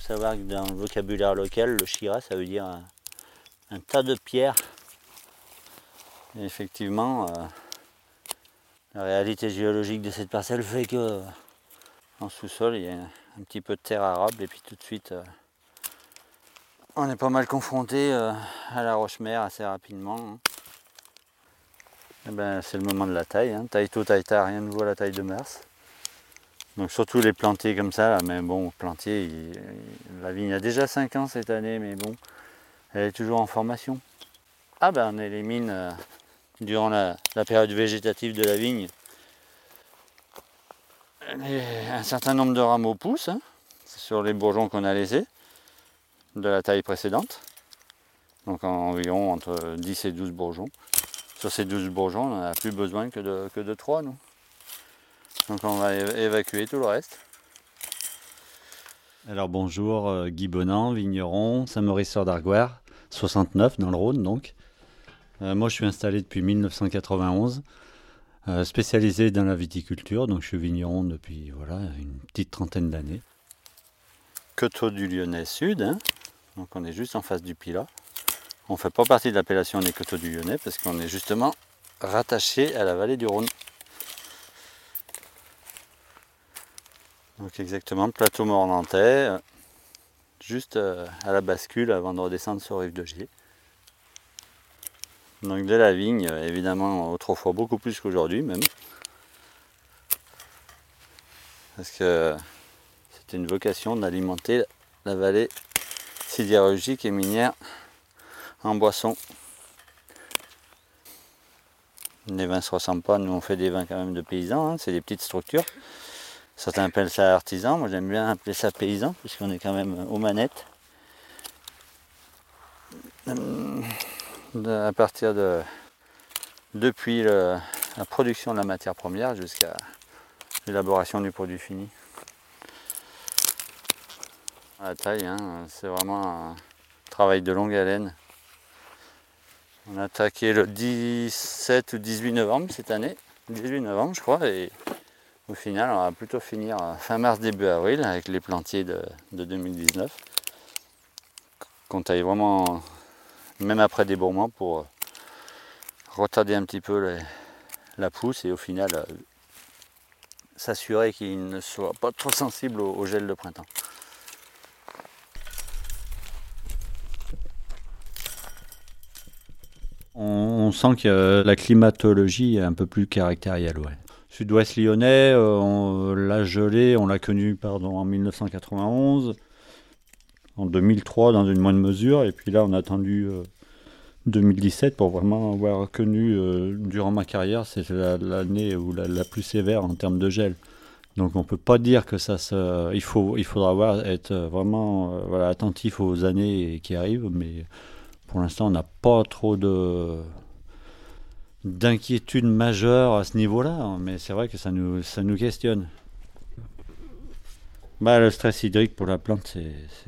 savoir que dans le vocabulaire local, le Chira, ça veut dire un, un tas de pierres. Effectivement, euh, la réalité géologique de cette parcelle fait que en sous-sol, il y a un petit peu de terre arable et puis tout de suite, euh, on est pas mal confronté euh, à la roche-mère assez rapidement. hein. Eh ben, c'est le moment de la taille. Hein. Taille tôt, taille tard, rien de nouveau à la taille de mars. Donc surtout les plantiers comme ça, là, mais bon, plantier, la vigne a déjà 5 ans cette année, mais bon, elle est toujours en formation. Ah ben on élimine euh, durant la, période végétative de la vigne un certain nombre de rameaux poussent hein, sur les bourgeons qu'on a laissés de la taille précédente. Donc environ entre 10 et 12 bourgeons. Sur ces 12 bourgeons, on n'en a plus besoin que de, que de 3 nous. Donc on va évacuer tout le reste. Alors bonjour, euh, Guy Bonan, vigneron, Saint-Maurice-sur d'Argoire, 69 dans le Rhône donc. Euh, moi je suis installé depuis 1991, euh, spécialisé dans la viticulture, donc je suis vigneron depuis voilà, une petite trentaine d'années. Coteau du Lyonnais Sud, hein. donc on est juste en face du Pilat. On ne fait pas partie de l'appellation des Coteaux du Lyonnais parce qu'on est justement rattaché à la vallée du Rhône. Donc exactement, plateau mornantais, euh, juste euh, à la bascule avant de redescendre sur rive de Gier. Donc de la vigne, euh, évidemment autrefois beaucoup plus qu'aujourd'hui même. Parce que c'était une vocation d'alimenter la vallée sidérurgique et minière en boisson. Les vins se ressemblent pas, nous on fait des vins quand même de paysans, hein, c'est des petites structures. Certains appellent ça artisan, moi j'aime bien appeler ça paysan, puisqu'on est quand même aux manettes. De- à partir de depuis la production de la matière première jusqu'à l'élaboration du produit fini. La taille, hein, c'est vraiment un travail de longue haleine. On a attaqué le 17 ou 18 novembre cette année, 18 novembre je crois, et au final on va plutôt finir fin mars, début avril avec les plantiers de, de 2019. Qu'on taille vraiment, même après débourrement, pour euh, retarder un petit peu la pousse et au final euh, s'assurer qu'il ne soit pas trop sensible au- gel de printemps. On, sent que la climatologie est un peu plus caractérielle. Ouais. Sud-ouest lyonnais, euh, on- la gelée, on l'a connue pardon, en 1991, en 2003 dans une moindre mesure, et puis là on a attendu euh, 2017 pour vraiment avoir connu euh, durant ma carrière, c'est la- l'année où la, plus sévère en termes de gel. Donc on peut pas dire que ça se, il faut, il faudra avoir, être vraiment euh, voilà, attentif aux années qui arrivent, mais pour l'instant, on n'a pas trop de d'inquiétude majeure à ce niveau-là, hein, mais c'est vrai que ça nous, ça nous questionne. Bah, le stress hydrique pour la plante,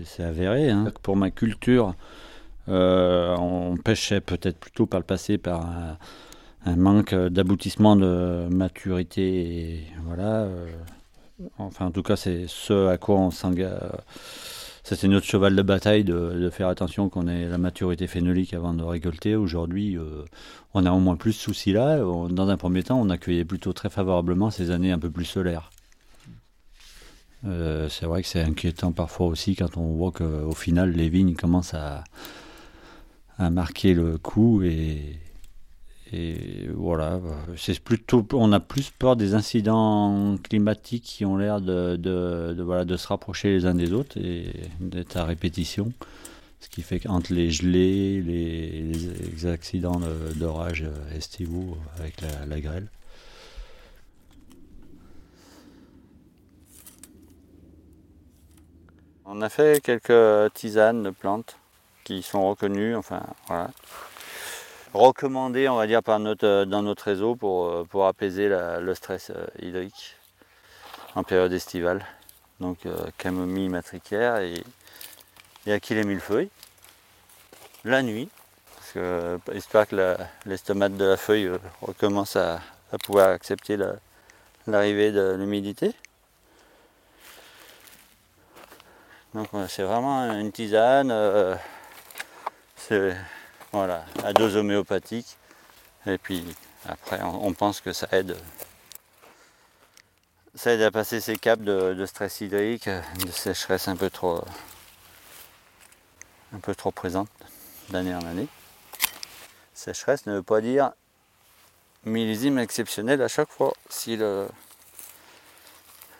c'est- avéré. hein. Pour ma culture, euh, on pêchait peut-être plutôt par le passé par un, un manque d'aboutissement de maturité. Et voilà. euh, enfin, en tout cas, c'est ce à quoi on s'engage. C'était notre cheval de bataille de, faire attention qu'on ait la maturité phénolique avant de récolter. Aujourd'hui, euh, on a au moins plus ce souci-là. Dans un premier temps, on accueillait plutôt très favorablement ces années un peu plus solaires. Euh, c'est vrai que c'est inquiétant parfois aussi quand on voit qu'au final, les vignes commencent à, à marquer le coup et, et voilà. C'est plutôt, on a plus peur des incidents climatiques qui ont l'air de, voilà, de se rapprocher les uns des autres et d'être à répétition. Ce qui fait qu'entre les gelées, les, accidents de- d'orage estivaux avec la, la grêle. On a fait quelques tisanes de plantes qui sont reconnues, enfin voilà, recommandées, on va dire, par notre, euh, dans notre réseau pour, euh, pour apaiser le stress euh, hydrique en période estivale. Donc euh, camomille matricaire et, et achille millefeuille. La nuit, parce que histoire que l'estomac de la feuille recommence à, pouvoir accepter la- l'arrivée de l'humidité. Donc c'est vraiment une tisane. C'est voilà, à dose homéopathique. Et puis après on, pense que ça aide. Ça aide à passer ces caps de, stress hydrique, de sécheresse un peu trop un peu trop présente d'année en année. Sécheresse ne veut pas dire millésime exceptionnel à chaque fois. Si le,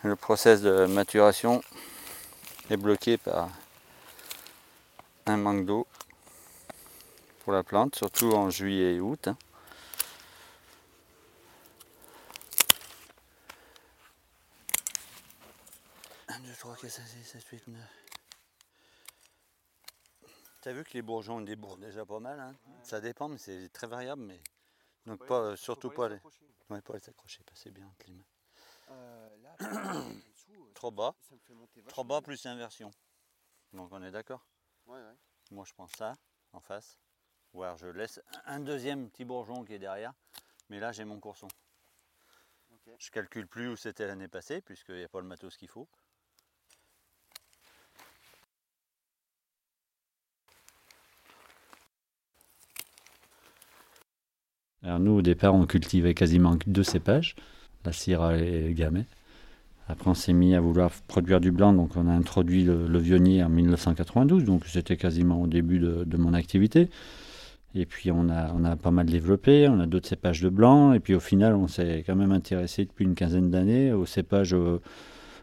le process de maturation est bloqué par un manque d'eau pour la plante, surtout en juillet et août. 1, 2, 3, 4, 5, 6, 7, 8, 9. T'as vu que les bourgeons débordent déjà pas mal, hein ça dépend, mais c'est très variable. Mais... Donc pas, surtout pas les... Ouais, pas les accrocher, passer bien entre les mains. Euh, là, trop bas, trop bas plus inversion. Donc on est d'accord? Ouais, ouais. Moi je prends ça en face. Je laisse un deuxième petit bourgeon qui est derrière. Mais là j'ai mon courson. Je calcule plus où c'était l'année passée puisqu'il n'y a pas le matos qu'il faut. Alors nous, au départ, on cultivait quasiment deux cépages, la Syrah et le Gamay. Après, on s'est mis à vouloir produire du blanc, donc on a introduit le, vionnier en 1992, donc c'était quasiment au début de, mon activité. Et puis on a, on a pas mal développé, on a d'autres cépages de blanc, et puis au final, on s'est quand même intéressé depuis une quinzaine d'années aux cépages euh,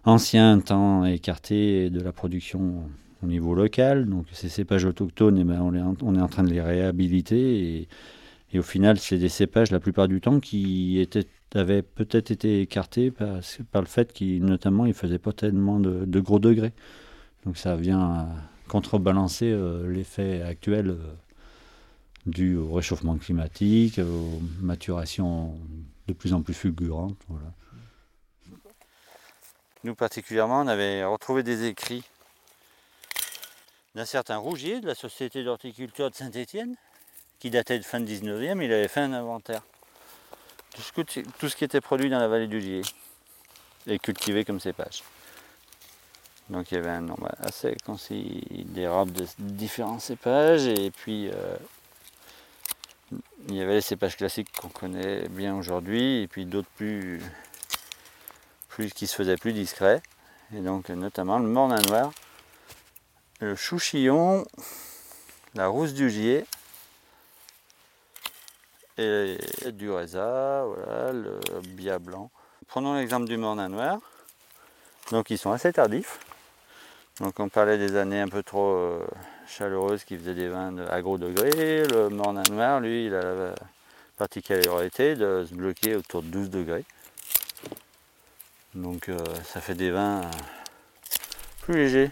anciens, temps écartés de la production au niveau local. Donc ces cépages autochtones, eh ben, on, est en, on est en train de les réhabiliter. Et, et au final, c'est des cépages la plupart du temps qui étaient, avaient peut-être été écartés par, par le fait qu'ils, notamment, ils faisaient pas tellement de, gros degrés. Donc ça vient contrebalancer euh, l'effet actuel euh, dû au réchauffement climatique, aux maturations de plus en plus fulgurantes. Nous particulièrement, on avait retrouvé des écrits d'un certain Rougier de la Société d'horticulture de Saint-Étienne, qui datait de fin de 19e, il avait fait un inventaire. Tout ce, qui était produit dans la vallée du Gier et cultivé comme cépage. Donc il y avait un nombre assez considérable de différents cépages et puis euh, il y avait les cépages classiques qu'on connaît bien aujourd'hui et puis d'autres plus, plus qui se faisaient plus discrets. Et donc notamment le mornin noir, le chouchillon, la rousse du gier et du reza, voilà, le bia blanc. Prenons l'exemple du mornin noir. Donc ils sont assez tardifs. Donc on parlait des années un peu trop euh, chaleureuses qui faisaient des vins à gros degrés. Le mornin noir, lui, il a la particularité de se bloquer autour de 12 degrés. Donc euh, ça fait des vins euh, plus légers.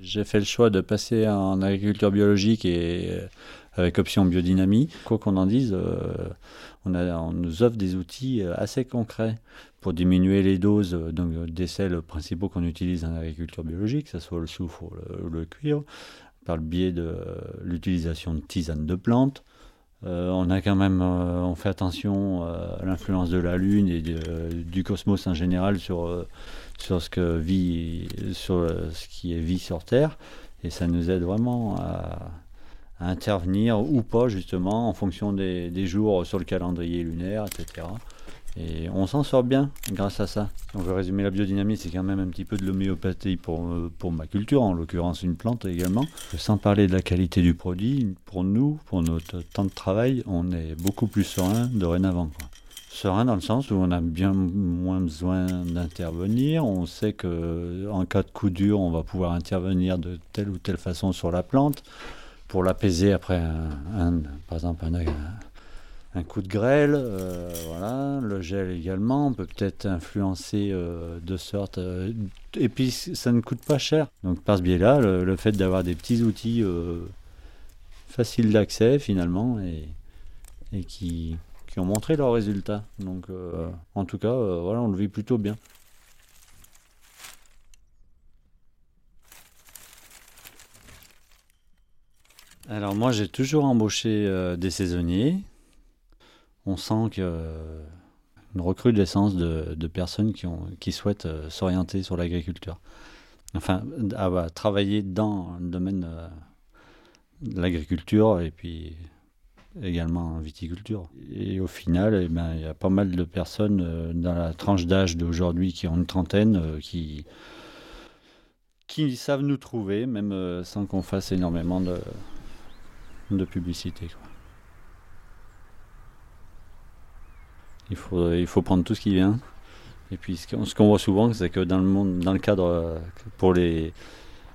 J'ai fait le choix de passer en agriculture biologique et euh, avec option biodynamie. Quoi qu'on en dise, euh, on, nous offre des outils euh, assez concrets pour diminuer les doses donc, des sels principaux qu'on utilise en agriculture biologique, que ce soit le soufre ou le, cuivre, par le biais de l'utilisation de tisanes de plantes. on a quand même, on fait attention à l'influence de la Lune et du cosmos en général sur sur ce que vit, sur ce qui est vie sur Terre, et ça nous aide vraiment à, intervenir ou pas justement en fonction des, jours sur le calendrier lunaire, etc. Et on s'en sort bien grâce à ça. Si on veut résumer la biodynamie, c'est quand même un petit peu de l'homéopathie pour, pour ma culture, en l'occurrence une plante également. Sans parler de la qualité du produit, pour nous, pour notre temps de travail, on est beaucoup plus serein dorénavant. Quoi serein dans le sens où on a bien moins besoin d'intervenir. On sait que en cas de coup dur, on va pouvoir intervenir de telle ou telle façon sur la plante pour l'apaiser après, un, par exemple, un, coup de grêle. Euh, voilà, le gel également peut peut-être influencer euh, de sorte. Euh, et puis ça ne coûte pas cher. Donc par ce biais-là, le, fait d'avoir des petits outils faciles d'accès finalement et, qui qui ont montré leurs résultats. Donc, en tout cas, voilà, on le vit plutôt bien. Alors moi, j'ai toujours embauché euh, des saisonniers. on sent que une recrudescence de, de personnes qui, ont, qui souhaitent s'orienter sur l'agriculture. Enfin, travailler dans le domaine de l'agriculture et puis également en viticulture. Et au final, eh ben, il y a pas mal de personnes dans la tranche d'âge d'aujourd'hui qui ont une trentaine qui, savent nous trouver, même euh, sans qu'on fasse énormément de, de publicité. Il, faut, il faut prendre tout ce qui vient. Et puis ce qu'on voit souvent, c'est que dans le monde, dans le cadre euh, pour les,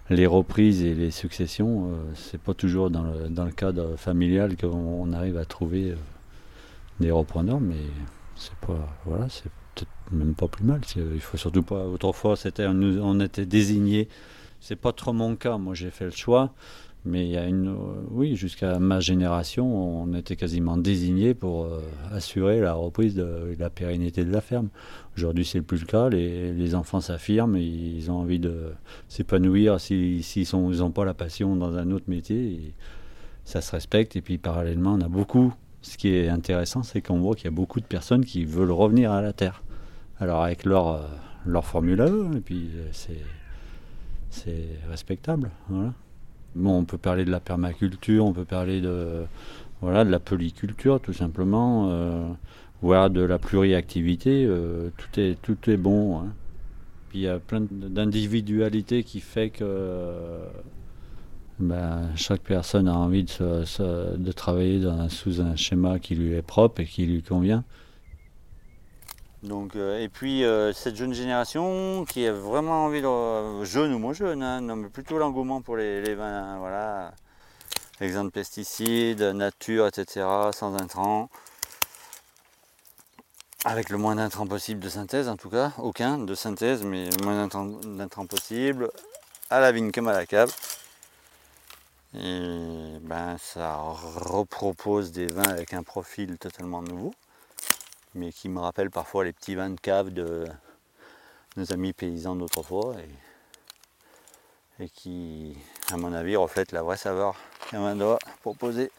les reprises et les successions, euh, c'est pas toujours dans le, dans le cadre familial qu'on arrive à trouver des repreneurs, mais c'est pas voilà, c'est même pas plus mal. Il faut surtout pas. Autrefois, c'était on, était désigné. C'est pas trop mon cas. Moi, j'ai fait le choix. Mais il y a une, oui, jusqu'à ma génération, on était quasiment désigné pour euh, assurer la reprise de la pérennité de la ferme. Aujourd'hui, c'est plus le cas. Les, les enfants s'affirment, ils ont envie de s'épanouir s'ils n'ont pas la passion dans un autre métier. ça se respecte. Et puis, parallèlement, on a beaucoup. Ce qui est intéressant, c'est qu'on voit qu'il y a beaucoup de personnes qui veulent revenir à la terre. Alors avec leur, euh, leur formule à eux, et puis euh, c'est respectable. Voilà. Bon, on peut parler de la permaculture, on peut parler de, voilà, de la polyculture tout simplement, euh, voire de la pluriactivité, tout, est, tout est bon. Hein. Puis il y a plein d'individualités qui fait que ben, chaque personne a envie de, de travailler dans, sous un schéma qui lui est propre et qui lui convient. Donc, euh, et puis euh, cette jeune génération qui a vraiment envie de euh, jeune ou moins jeune, hein, non, mais plutôt l'engouement pour les, vins, voilà, exempt de pesticides, nature, etc., sans intrants, avec le moins d'intrants possible de synthèse en tout cas, aucun de synthèse, mais le moins d'intrants possible, à la vigne comme à la cave. Et ben ça repropose des vins avec un profil totalement nouveau mais qui me rappelle parfois les petits vins de cave de nos amis paysans d'autrefois et, qui, à mon avis, reflètent la vraie saveur qu'un doit proposer.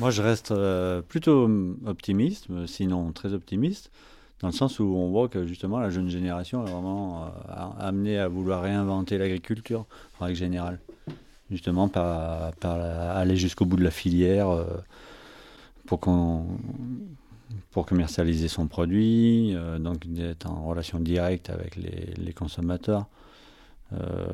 Moi, je reste euh, plutôt optimiste, sinon très optimiste, dans le sens où on voit que justement la jeune génération est vraiment euh, amenée à vouloir réinventer l'agriculture, en règle générale. Justement, par, aller jusqu'au bout de la filière. Pour, pour commercialiser son produit, euh, donc d'être en relation directe avec les, consommateurs. Euh,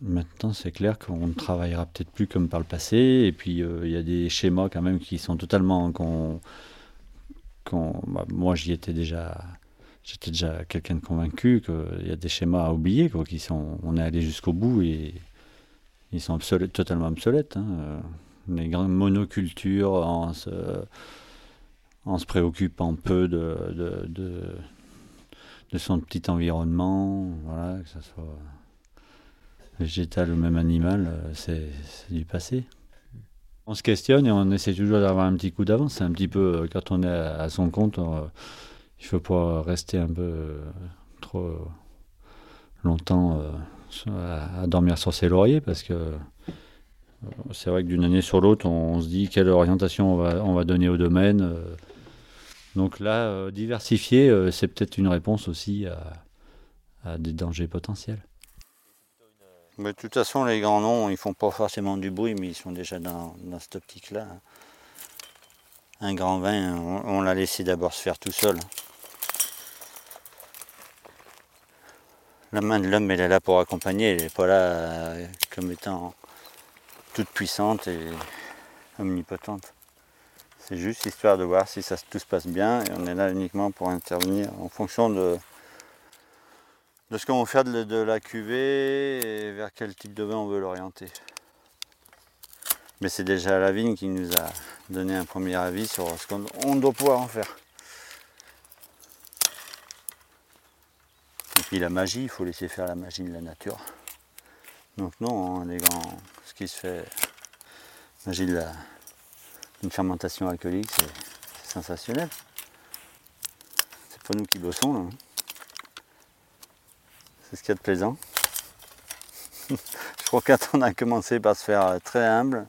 maintenant, c'est clair qu'on ne travaillera peut-être plus comme par le passé, et puis euh, il y a des schémas quand même qui sont totalement. Qu'on, bah, moi, j'y étais déjà. J'étais déjà quelqu'un de convaincu qu'il y a des schémas à oublier, quoi, qui sont, on est allé jusqu'au bout et ils sont totalement obsolètes. Hein les grandes monocultures en se, en se préoccupant peu de, son petit environnement, voilà, que ce soit végétal ou même animal, euh, c'est du passé. On se questionne et on essaie toujours d'avoir un petit coup d'avance. Un petit peu, euh, quand on est à son compte, euh, il ne faut pas rester un peu trop longtemps à dormir sur ses lauriers parce que c'est vrai que d'une année sur l'autre, on, se dit quelle orientation on va, donner au domaine. Euh. Donc là, euh, diversifier, euh, c'est peut-être une réponse aussi à, des dangers potentiels. Mais de toute façon, les grands noms, ils font pas forcément du bruit, mais ils sont déjà dans, cette optique-là. Un grand vin, on, l'a laissé d'abord se faire tout seul. La main de l'homme, elle est là pour accompagner, elle n'est pas là comme étant toute puissante et omnipotente. C'est juste histoire de voir si ça, tout se passe bien et on est là uniquement pour intervenir en fonction de, ce qu'on veut faire de, la cuvée et vers quel type de vin on veut l'orienter. Mais c'est déjà la vigne qui nous a donné un premier avis sur ce qu'on doit pouvoir en faire. Et puis la magie, il faut laisser faire la magie de la nature. Donc non, hein, les grands, qui se fait, magie de une fermentation alcoolique, c'est sensationnel. C'est pas nous qui bossons là. Hein. C'est ce qu'il y a de plaisant. Je crois qu'on a commencé par se faire très humble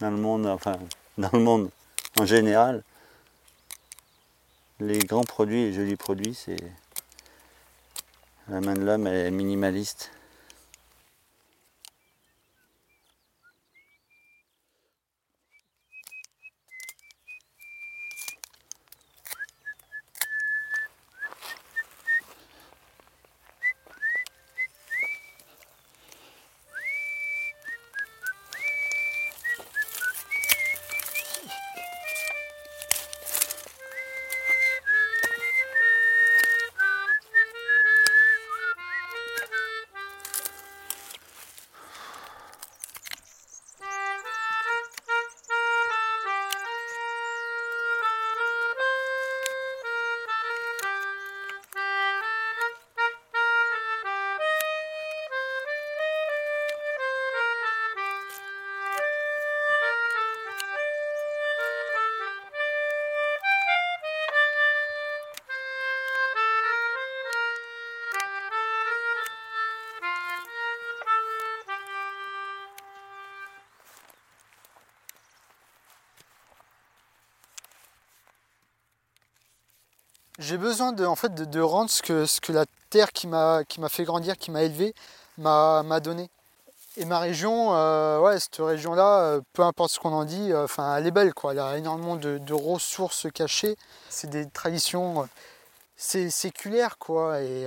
dans le monde, enfin dans le monde en général. Les grands produits, les jolis produits, c'est la main de l'homme est minimaliste. J'ai besoin de, en fait, de, rendre ce que, ce que la terre qui m'a fait grandir, qui m'a élevé, m'a donné. Et ma région, euh, ouais, cette région-là, euh, peu importe ce qu'on en dit, euh, elle est belle, quoi. Elle a énormément de, ressources cachées. C'est des traditions séculaires, quoi. Et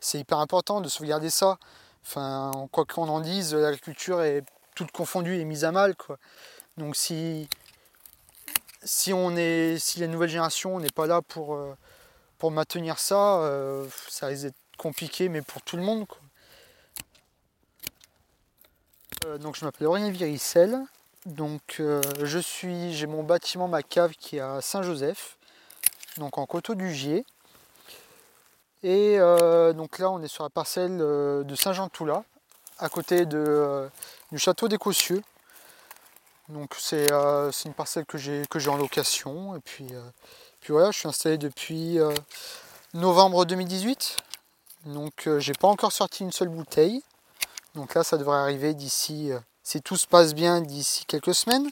c'est hyper important de sauvegarder ça. Enfin, quoi qu'on en dise, l'agriculture est toute confondue et mise à mal, quoi. Donc si, si on est, si la nouvelle génération n'est pas là pour pour maintenir ça, euh, ça risque d'être compliqué, mais pour tout le monde. Euh, donc je m'appelle Aurélien Viricel. Donc euh, je suis, j'ai mon bâtiment, ma cave qui est à Saint-Joseph, donc en coteau du Gier. Et donc là on est sur la parcelle de Saint-Jean-Toula, à côté de, du château des Cossieux. Donc c'est une parcelle que j'ai en location. Et puis puis voilà, je suis installé depuis euh, novembre 2018. Donc euh, j'ai pas encore sorti une seule bouteille. Donc là ça devrait arriver d'ici, euh, si tout se passe bien, d'ici quelques semaines.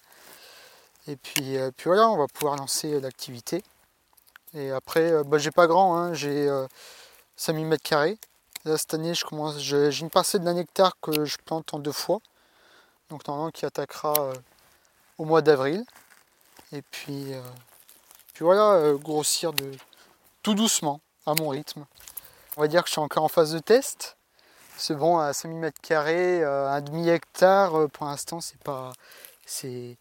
Et puis, puis voilà, on va pouvoir lancer l'activité. Et après, bah, j'ai pas grand, hein, j'ai 5000 mètres carrés. Là cette année je commence, j'ai une parcelle d'un hectare que je plante en deux fois. Donc normalement qui attaquera au mois d'avril. Et puis voilà, euh, grossir de tout doucement, à mon rythme. On va dire que je suis encore en phase de test. C'est bon, à 5000 mètres carrés, euh, un demi-hectare, euh, pour l'instant, c'est pas. C'est,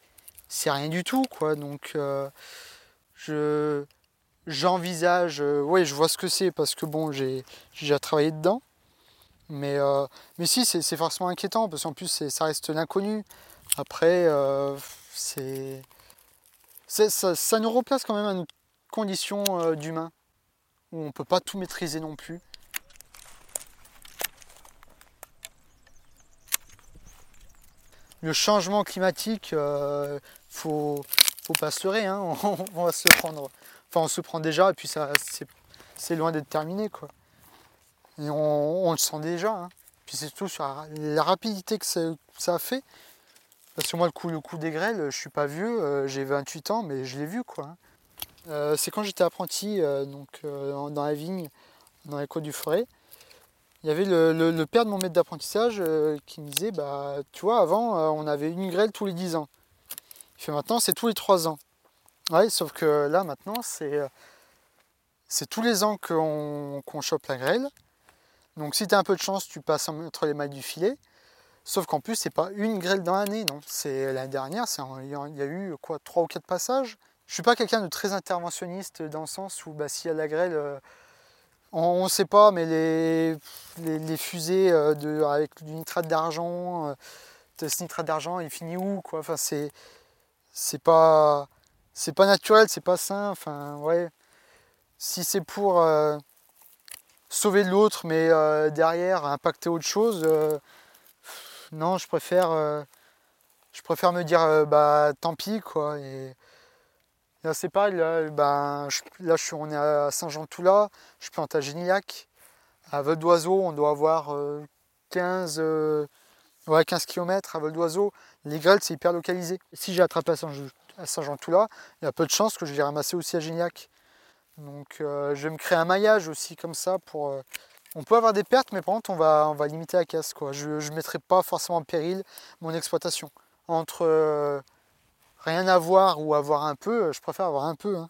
c'est rien du tout, quoi. Donc, je. J'envisage, oui, je vois ce que c'est parce que bon, j'ai déjà travaillé dedans. Mais, mais si, c'est forcément inquiétant parce qu'en plus, ça reste l'inconnu. Après, c'est ça, nous replace quand même à une condition euh, d'humain, où on ne peut pas tout maîtriser non plus. Le changement climatique, euh, faut, faut pas se leurrer, hein. on, va se prendre. Enfin, on se prend déjà, et puis ça, c'est loin d'être terminé, quoi. On, le sent déjà. Hein. Puis c'est tout sur la, rapidité que ça a fait. Parce que moi, le coup, le coup des grêles, je suis pas vieux, euh, j'ai 28 ans, mais je l'ai vu quoi. Euh, c'est quand j'étais apprenti euh, donc, dans la vigne, dans les côtes du forêt. Il y avait le, père de mon maître d'apprentissage qui me disait bah, Tu vois, avant, on avait une grêle tous les 10 ans. Il fait maintenant, c'est tous les 3 ans. Ouais, sauf que là, maintenant, c'est, c'est tous les ans qu'on, qu'on chope la grêle. Donc, si tu as un peu de chance, tu passes entre les mailles du filet. Sauf qu'en plus, c'est pas une grêle dans l'année, non. C'est l'année dernière, il y a eu quoi, trois ou quatre passages. Je suis pas quelqu'un de très interventionniste dans le sens où bah, s'il y a la grêle, euh, on ne sait pas, mais les, les, fusées euh, avec du nitrate d'argent, euh, ce nitrate d'argent, il finit où quoi Enfin, c'est c'est pas c'est pas naturel, c'est pas sain. Enfin, ouais. Si c'est pour sauver l'autre, mais derrière impacter autre chose non, je préfère, euh, je préfère me dire euh, bah tant pis quoi. Et, là c'est pareil, là, bah, je, là suis, on est à Saint-Jean-Toula, je plante à Génillac. À vol d'oiseau, on doit avoir 15, euh, ouais, 15 km à vol d'oiseau. Les grêles, c'est hyper localisé. Si j'ai attrapé à Saint-Jean-Tout-Là, il y a peu de chances que je les ramasser aussi à Gignac. Donc je vais me créer un maillage aussi comme ça pour. On peut avoir des pertes, mais par contre on va, on va limiter la casse. Quoi. Je ne mettrai pas forcément en péril mon exploitation. Entre rien avoir ou avoir un peu, je préfère avoir un peu. Hein.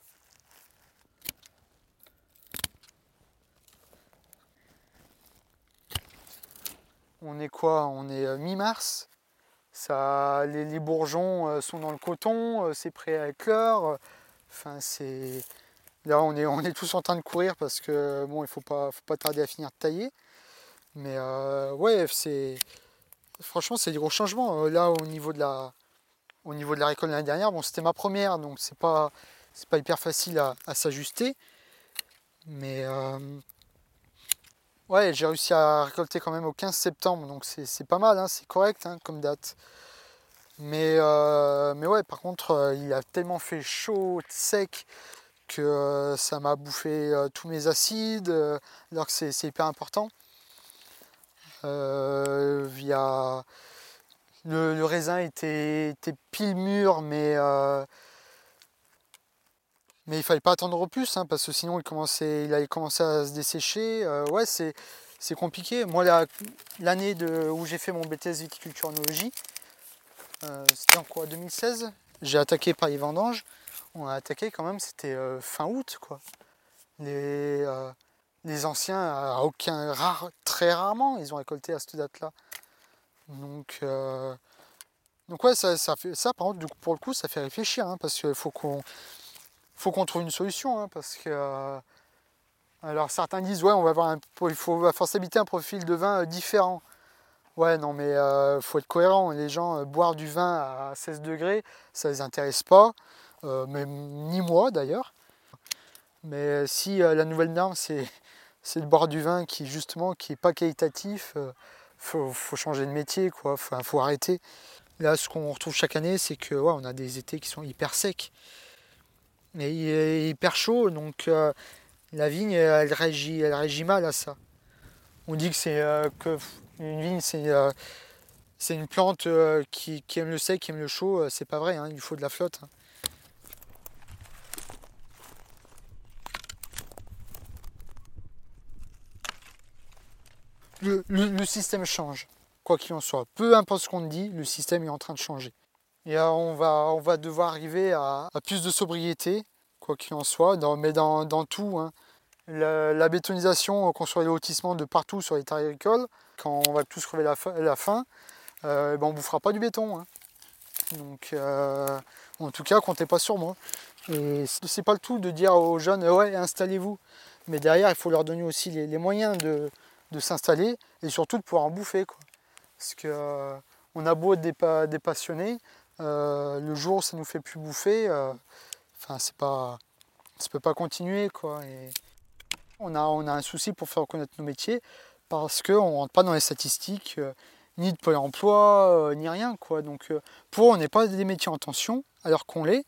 On est quoi? On est euh, mi-mars. Ça, les, bourgeons euh, sont dans le coton, euh, c'est prêt à éclore. Enfin, c'est là on est, on est tous en train de courir parce que bon, il faut pas, faut pas tarder à finir de tailler. Mais ouais, c'est franchement c'est des gros changements. Là, au niveau de la, au niveau de la récolte l'année dernière, bon, c'était ma première, donc c'est pas, c'est pas hyper facile à, s'ajuster. Mais Ouais, j'ai réussi à récolter quand même au 15 septembre, donc c'est pas mal, hein, c'est correct hein, comme date. Mais, euh, mais ouais, par contre, euh, il a tellement fait chaud, sec, que euh, ça m'a bouffé tous mes acides, alors que c'est hyper important. via le, raisin était, pile mûr, mais mais il fallait pas attendre au plus, hein, parce que sinon il, commençait, il allait commencer à se dessécher. Euh, ouais, c'est, compliqué. Moi, l'année où j'ai fait mon BTS viticulture onologie, euh, c'était en quoi 2016 J'ai attaqué par les vendanges. On a attaqué quand même, c'était euh, fin août, quoi. Les, les anciens, à aucun, rare, très rarement, ils ont récolté à cette date-là. Donc, donc ouais, ça, fait, ça par contre, pour le coup, ça fait réfléchir, hein, parce qu'il faut qu'on faut qu'on trouve une solution, hein, parce que euh, alors certains disent ouais on va avoir un, il faut habiter un profil de vin euh, différent. Ouais non mais euh, faut être cohérent. Les gens boire du vin à 16 degrés, ça les intéresse pas, même ni moi d'ailleurs. Mais si la nouvelle norme c'est de boire du vin qui justement qui est pas qualitatif, faut, faut changer de métier quoi. Faut, faut arrêter. Là ce qu'on retrouve chaque année c'est que ouais, on a des étés qui sont hyper secs. Mais est hyper chaud, donc euh, la vigne, elle réagit, elle réagit mal à ça. On dit que c'est euh, que une vigne, c'est euh, c'est une plante qui, aime le sec, qui aime le chaud. C'est pas vrai, hein, il faut de la flotte. Hein. Le, système change, quoi qu'il en soit. Peu importe ce qu'on dit, le système est en train de changer. Et on, va, on va devoir arriver à, plus de sobriété, quoi qu'il en soit, mais dans, tout. Hein. La, bétonisation, qu'on soit les lotissements de partout sur les terres agricoles, quand on va tous crever la, la faim, euh, ben on ne bouffera pas du béton. Hein. Donc, euh, en tout cas, comptez pas sur moi. Et c'est pas le tout de dire aux jeunes, ouais, installez-vous. Mais derrière, il faut leur donner aussi les, moyens de, s'installer et surtout de pouvoir en bouffer. Quoi. Parce que euh, on a beau être des passionnés, euh, le jour où ça nous fait plus bouffer, euh, enfin c'est pas, ça peut pas continuer quoi. Et on a, on a un souci pour faire reconnaître nos métiers parce qu'on ne rentre pas dans les statistiques euh, ni de Pôle emploi ni rien quoi. Donc pour eux, on n'est pas des métiers en tension alors qu'on l'est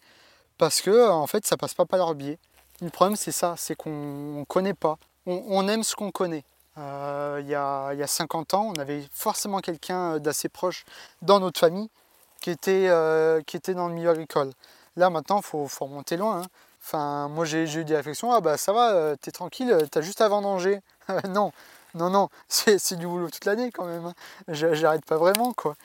parce que en fait ça passe pas par leur biais. Le problème c'est ça, c'est qu'on ne connaît pas. On, aime ce qu'on connaît. Il, y a, il y a 50 ans, on avait forcément quelqu'un d'assez proche dans notre famille qui était, euh, qui était dans le milieu agricole. Là maintenant, il faut, remonter loin. Hein. Enfin, moi j'ai eu des réflexions, ah bah ça va, euh, t'es tranquille, t'as juste à vendanger. non, non, non, c'est du boulot toute l'année quand même. Hein. J'arrête pas vraiment quoi.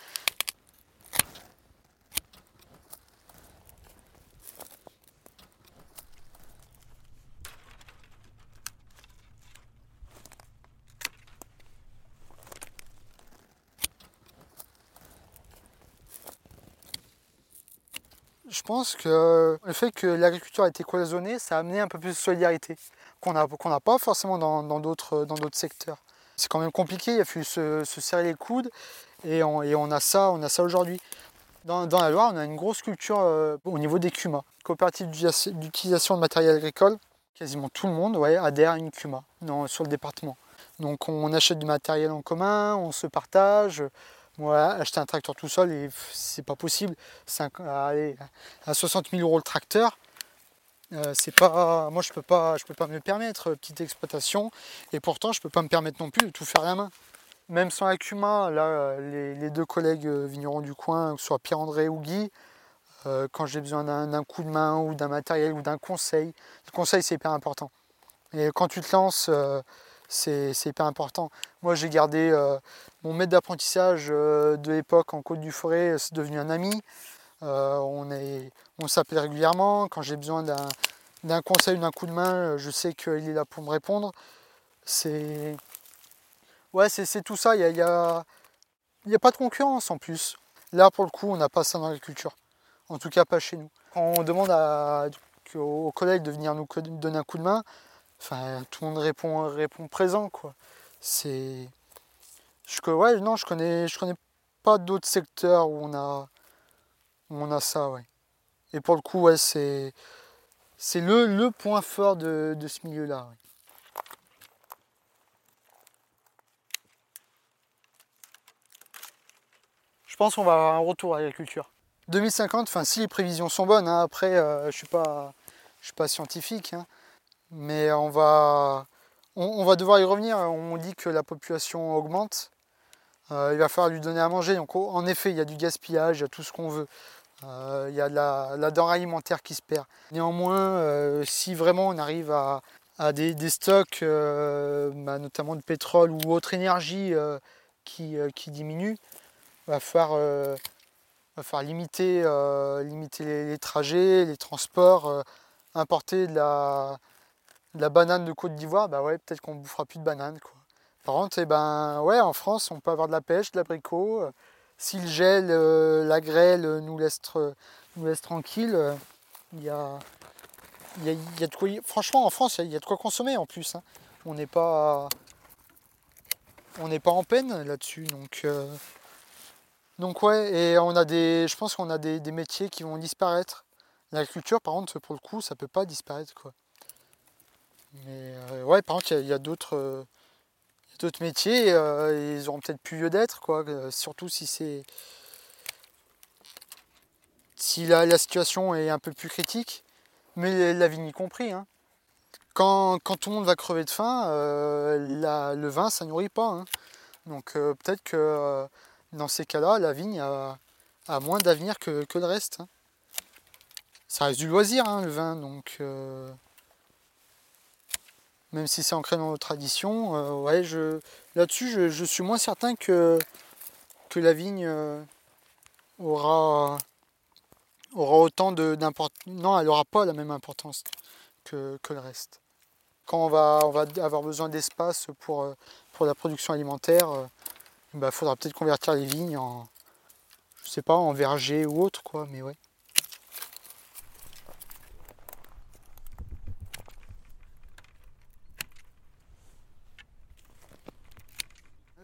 Je pense que le fait que l'agriculture a été cloisonnée, ça a amené un peu plus de solidarité qu'on n'a pas forcément dans d'autres secteurs. C'est quand même compliqué, il a fallu se, serrer les coudes et on, a ça, on a ça aujourd'hui. Dans, la Loire, on a une grosse culture euh, au niveau des CUMA, coopérative d'utilisation de matériel agricole. Quasiment tout le monde adhère à une CUMA sur le département. Donc on achète du matériel en commun, on se partage, moi, acheter un tracteur tout seul, c'est pas possible. allez, à 60 000 euros le tracteur, euh, c'est pas, moi je peux pas, je peux pas me le permettre, petite exploitation, et pourtant je peux pas me permettre non plus de tout faire à la main. Même sans Acuma, là, les, deux collègues vignerons du coin, que ce soit Pierre-André ou Guy, euh, quand j'ai besoin d'un coup de main ou d'un matériel ou d'un conseil. Le conseil, c'est hyper important. Et quand tu te lances, c'est hyper important. Moi, j'ai gardé mon maître d'apprentissage de l'époque en Côte du Forêt, c'est devenu un ami. on s'appelle régulièrement. Quand j'ai besoin d'un conseil ou d'un coup de main, je sais qu'il est là pour me répondre. C'est c'est tout ça. Il n'y a, y a, pas de concurrence en plus. Là, pour le coup, on n'a pas ça dans l'agriculture. En tout cas, pas chez nous. On demande aux collègues de venir nous donner un coup de main, enfin, tout le monde répond, répond présent. Quoi. C'est... Je, ouais, non, je connais, je connais pas d'autres secteurs où on a, on a ça. Ouais. Et pour le coup, ouais, c'est, c'est le, le point fort de, de ce milieu-là. je pense qu'on va avoir un retour à l'agriculture. 2050, enfin si les prévisions sont bonnes, hein, après euh, je ne suis, pas, suis pas scientifique, hein, mais on va, on, va devoir y revenir. On dit que la population augmente, euh, il va falloir lui donner à manger. Donc en effet, il y a du gaspillage, il y a tout ce qu'on veut. Euh, il y a de la, la, denrée alimentaire qui se perd. Néanmoins, si vraiment on arrive à, des, stocks, bah, notamment de pétrole ou autre énergie qui, qui diminue, va falloir, euh, limiter, euh, limiter les, trajets, les transports, euh, importer de la, la, banane de Côte d'Ivoire, bah ouais, peut-être qu'on ne bouffera plus de banane. Quoi. Par contre, eh ben, en France, on peut avoir de la pêche, de l'abricot. Si le gel, la grêle nous laisse, nous tranquille, il y a, de quoi, franchement, en France, il y, a de quoi consommer en plus. Hein. On n'est pas, en peine là-dessus, donc donc ouais, et on a des, je pense qu'on a des, métiers qui vont disparaître. L'agriculture, par contre, pour le coup, ça peut pas disparaître quoi. Mais euh, ouais, par contre, il y a, d'autres, d'autres métiers, euh, ils auront peut-être plus lieu d'être quoi. Euh, surtout si c'est, si la, situation est un peu plus critique, mais la vigne y compris. Hein. Quand, tout le monde va crever de faim, le vin, ça nourrit pas. Hein. Donc peut-être que dans ces cas-là, la vigne a, moins d'avenir que, le reste. Hein. Ça reste du loisir, le vin, donc euh, même si c'est ancré dans nos traditions, euh, ouais, je, là-dessus, je, suis moins certain que, que la vigne euh, aura, aura autant d'importance. Non, elle n'aura pas la même importance que, le reste. Quand on va, on va avoir besoin d'espace pour, pour la production alimentaire, il bah, faudra peut-être convertir les vignes en, je sais pas, en verger ou autre, quoi, mais ouais.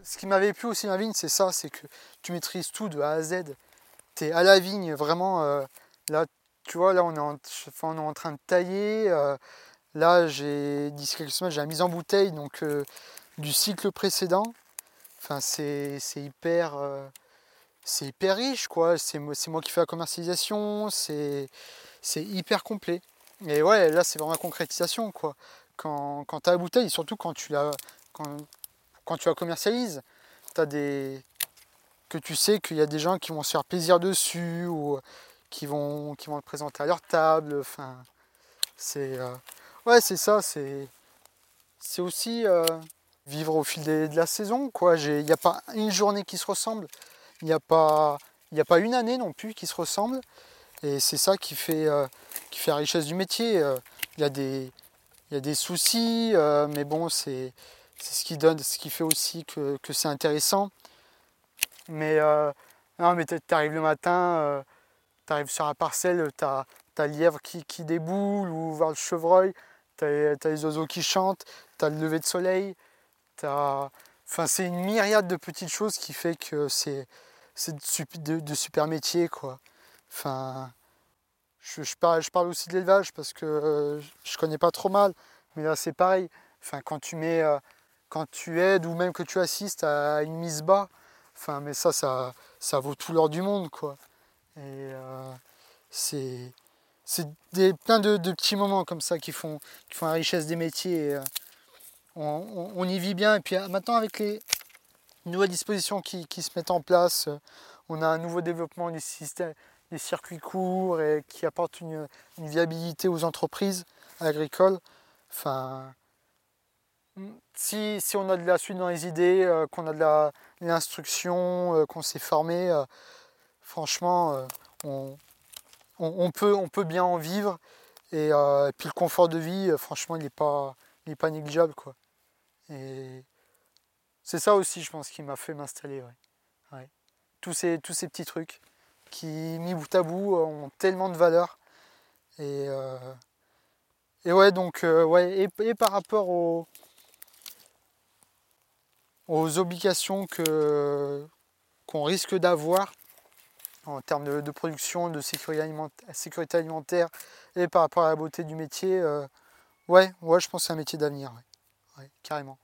Ce qui m'avait plu aussi dans la vigne, c'est ça, c'est que tu maîtrises tout de A à Z. Tu es à la vigne, vraiment, euh, là, tu vois, là, on est en, on est en train de tailler. Euh, là, j'ai, d'ici quelques semaines, j'ai la mise en bouteille, donc euh, du cycle précédent. Enfin, c'est hyper, c'est hyper riche, quoi. C'est moi qui fais la commercialisation, c'est hyper complet. Et ouais, là, c'est vraiment la concrétisation, quoi. Quand, quand tu as la bouteille, surtout quand tu la, quand, quand tu la commercialises, as des. que tu sais qu'il y a des gens qui vont se faire plaisir dessus ou qui vont, qui vont le présenter à leur table. Enfin, c'est. Euh, ouais, c'est ça, c'est. C'est aussi. Euh, vivre au fil de la saison. Il n'y a pas une journée qui se ressemble, il n'y a, pas, a pas une année non plus qui se ressemble. Et c'est ça qui fait, euh, qui fait la richesse du métier. Euh, il y, a des, y a des soucis, euh, mais bon, c'est ce qui donne, ce qui fait aussi que, c'est intéressant. Mais, non, mais tu arrives le matin, tu arrives sur la parcelle, tu as, le lièvre qui, qui, déboule, ou voir le chevreuil, tu as, les oiseaux qui chantent, tu as le lever de soleil, Enfin, c'est une myriade de petites choses qui fait que c'est de, de, super métiers. Quoi. Enfin, je, parle, je parle aussi de l'élevage parce que euh, je connais pas trop mal, mais là c'est pareil. Enfin, quand tu mets, euh, quand tu aides ou même que tu assistes à une mise bas, enfin, mais ça, ça, ça vaut tout l'or du monde, quoi. Et euh, c'est, plein de, petits moments comme ça qui font, qui font la richesse des métiers on, y vit bien. Et puis euh, maintenant, avec les nouvelles dispositions qui, se mettent en place, euh, on a un nouveau développement des circuits courts et qui apportent une, viabilité aux entreprises agricoles. Enfin, si, on a de la suite dans les idées, euh, qu'on a de l'instruction, euh, qu'on s'est formé, euh, franchement, on, peut, bien en vivre. Et, puis le confort de vie, franchement, il n'est pas, pas négligeable. Quoi. C'est ça aussi, je pense, qui m'a fait m'installer. Tous, ces, petits trucs qui, mis bout à bout, ont tellement de valeur. Et, et ouais, donc, ouais, et par rapport au, aux obligations que, qu'on risque d'avoir en termes de, production, de sécurité alimentaire, et par rapport à la beauté du métier, euh, ouais, ouais, je pense que c'est un métier d'avenir, carrément.